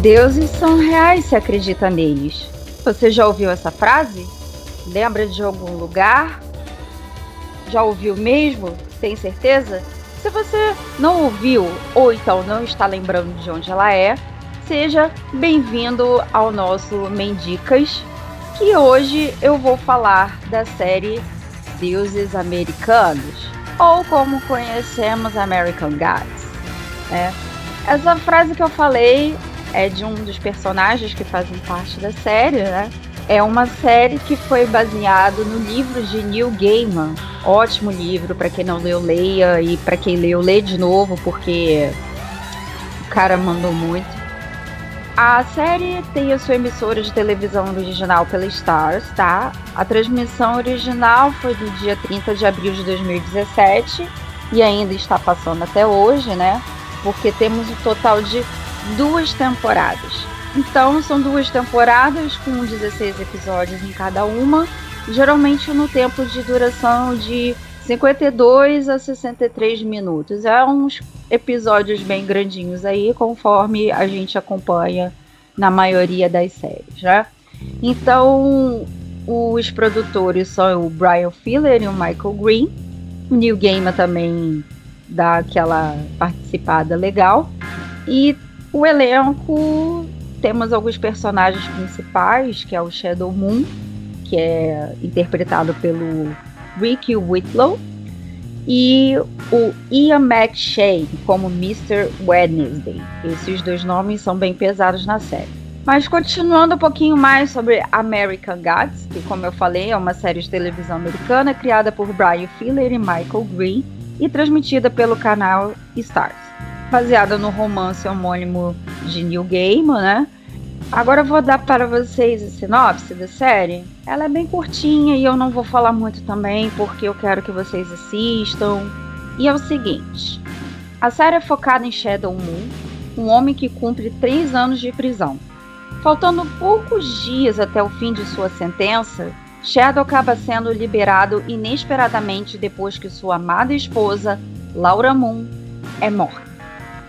Deuses são reais se acredita neles. Você já ouviu essa frase? Lembra de algum lugar? Já ouviu mesmo? Tem certeza? Se você não ouviu ou então não está lembrando de onde ela é, seja bem-vindo ao nosso Mendicas, que hoje eu vou falar da série Deuses Americanos, ou como conhecemos American Gods. Né? Essa frase que eu falei é de um dos personagens que fazem parte da série, né? É uma série que foi baseada no livro de Neil Gaiman. Ótimo livro, para quem não leu, leia. E para quem leu, lê de novo, porque o cara mandou muito. A série tem a sua emissora de televisão original pela Stars, tá? A transmissão original foi do dia 30 de abril de 2017 e ainda está passando até hoje, né? Porque temos um total de duas temporadas. Então, são duas temporadas com 16 episódios em cada uma, geralmente no tempo de duração de 52 a 63 minutos. É uns episódios bem grandinhos aí, conforme a gente acompanha na maioria das séries, né? Então, os produtores são o Brian Filler e o Michael Green. O Neil Gaiman também dá aquela participada legal. E o elenco temos alguns personagens principais, que é o Shadow Moon, que é interpretado pelo Ricky Whitlow, e o Ian McShane como Mr. Wednesday. Esses dois nomes são bem pesados na série. Mas continuando um pouquinho mais sobre American Gods, que como eu falei é uma série de televisão americana criada por Brian Filler e Michael Green e transmitida pelo canal Stars baseada no romance homônimo de Neil Gaiman, né? Agora eu vou dar para vocês a sinopse da série. Ela é bem curtinha e eu não vou falar muito também, porque eu quero que vocês assistam. E é o seguinte: a série é focada em Shadow Moon, um homem que cumpre três anos de prisão. Faltando poucos dias até o fim de sua sentença, Shadow acaba sendo liberado inesperadamente depois que sua amada esposa, Laura Moon, é morta.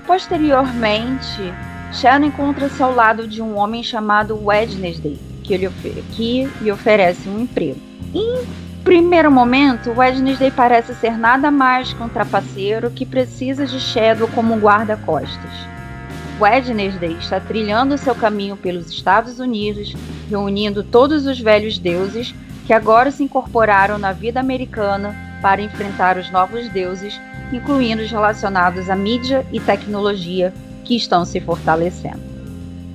Posteriormente, Shannon encontra-se ao lado de um homem chamado Wednesday, que lhe, que lhe oferece um emprego. Em primeiro momento, Wednesday parece ser nada mais que um trapaceiro que precisa de Shadow como guarda-costas. Wednesday está trilhando seu caminho pelos Estados Unidos, reunindo todos os velhos deuses que agora se incorporaram na vida americana para enfrentar os novos deuses incluindo os relacionados à mídia e tecnologia que estão se fortalecendo.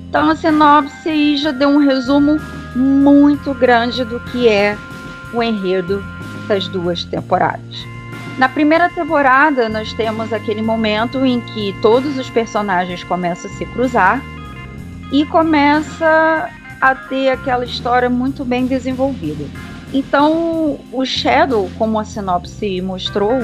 Então a sinopse aí já deu um resumo muito grande do que é o enredo das duas temporadas. Na primeira temporada, nós temos aquele momento em que todos os personagens começam a se cruzar e começa a ter aquela história muito bem desenvolvida. Então, o Shadow, como a sinopse mostrou,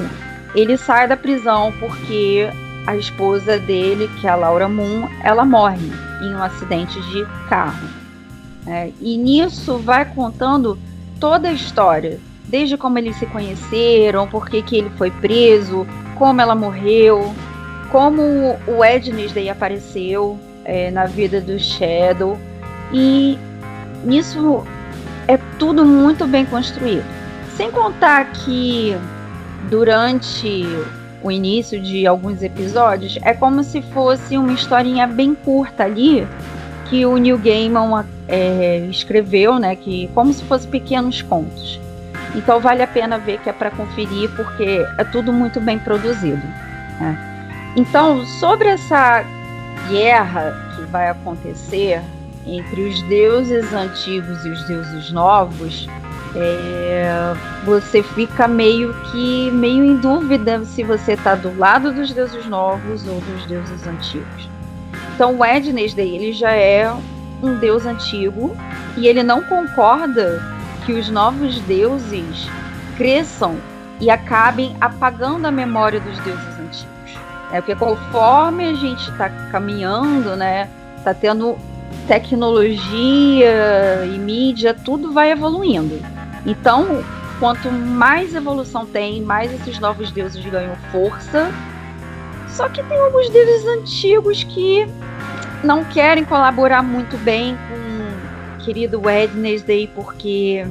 ele sai da prisão porque a esposa dele, que é a Laura Moon, ela morre em um acidente de carro. É, e nisso vai contando toda a história, desde como eles se conheceram, por que, ele foi preso, como ela morreu, como o Wednesday apareceu é, na vida do Shadow. E nisso é tudo muito bem construído. Sem contar que durante o início de alguns episódios, é como se fosse uma historinha bem curta ali que o Neil Gaiman é, escreveu, né? Que como se fosse pequenos contos. Então vale a pena ver que é para conferir porque é tudo muito bem produzido. Né? Então sobre essa guerra que vai acontecer entre os deuses antigos e os deuses novos, é, você fica meio que meio em dúvida se você está do lado dos deuses novos ou dos deuses antigos. Então o Wednesday ele já é um deus antigo e ele não concorda que os novos deuses cresçam e acabem apagando a memória dos deuses antigos. É porque conforme a gente está caminhando, né, está tendo tecnologia e mídia, tudo vai evoluindo. Então, quanto mais evolução tem, mais esses novos deuses ganham força. Só que tem alguns deuses antigos que não querem colaborar muito bem com o querido Wednesday porque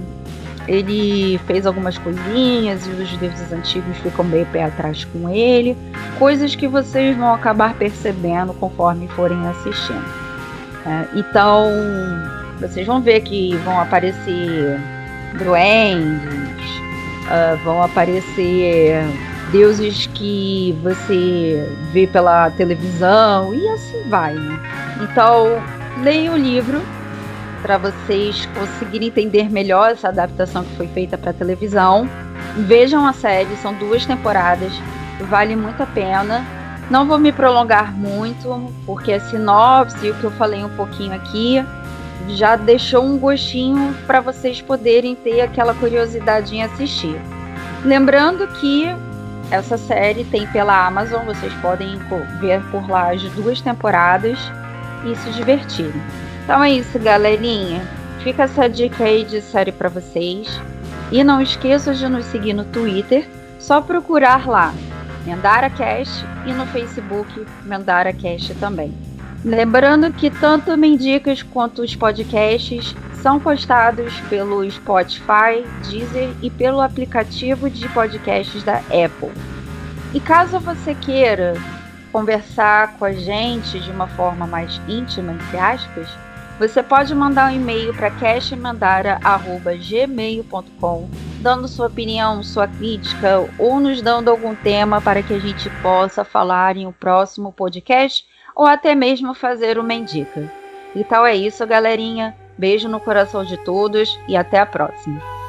ele fez algumas coisinhas e os deuses antigos ficam meio pé atrás com ele. Coisas que vocês vão acabar percebendo conforme forem assistindo. É, então, vocês vão ver que vão aparecer duendes, uh, vão aparecer deuses que você vê pela televisão e assim vai. Né? Então, leia o livro para vocês conseguirem entender melhor essa adaptação que foi feita para televisão. Vejam a série, são duas temporadas, vale muito a pena. Não vou me prolongar muito, porque a sinopse e o que eu falei um pouquinho aqui já deixou um gostinho para vocês poderem ter aquela curiosidade em assistir. Lembrando que essa série tem pela Amazon, vocês podem ver por lá as duas temporadas e se divertirem. Então é isso, galerinha. Fica essa dica aí de série para vocês. E não esqueça de nos seguir no Twitter, só procurar lá MendaraCast e no Facebook MendaraCast também. Lembrando que tanto Mendicas quanto os podcasts são postados pelo Spotify, Deezer e pelo aplicativo de podcasts da Apple. E caso você queira conversar com a gente de uma forma mais íntima, entre aspas, você pode mandar um e-mail para cashmandara.gmail.com dando sua opinião, sua crítica ou nos dando algum tema para que a gente possa falar em um próximo podcast ou até mesmo fazer uma indica. Então é isso, galerinha. Beijo no coração de todos e até a próxima.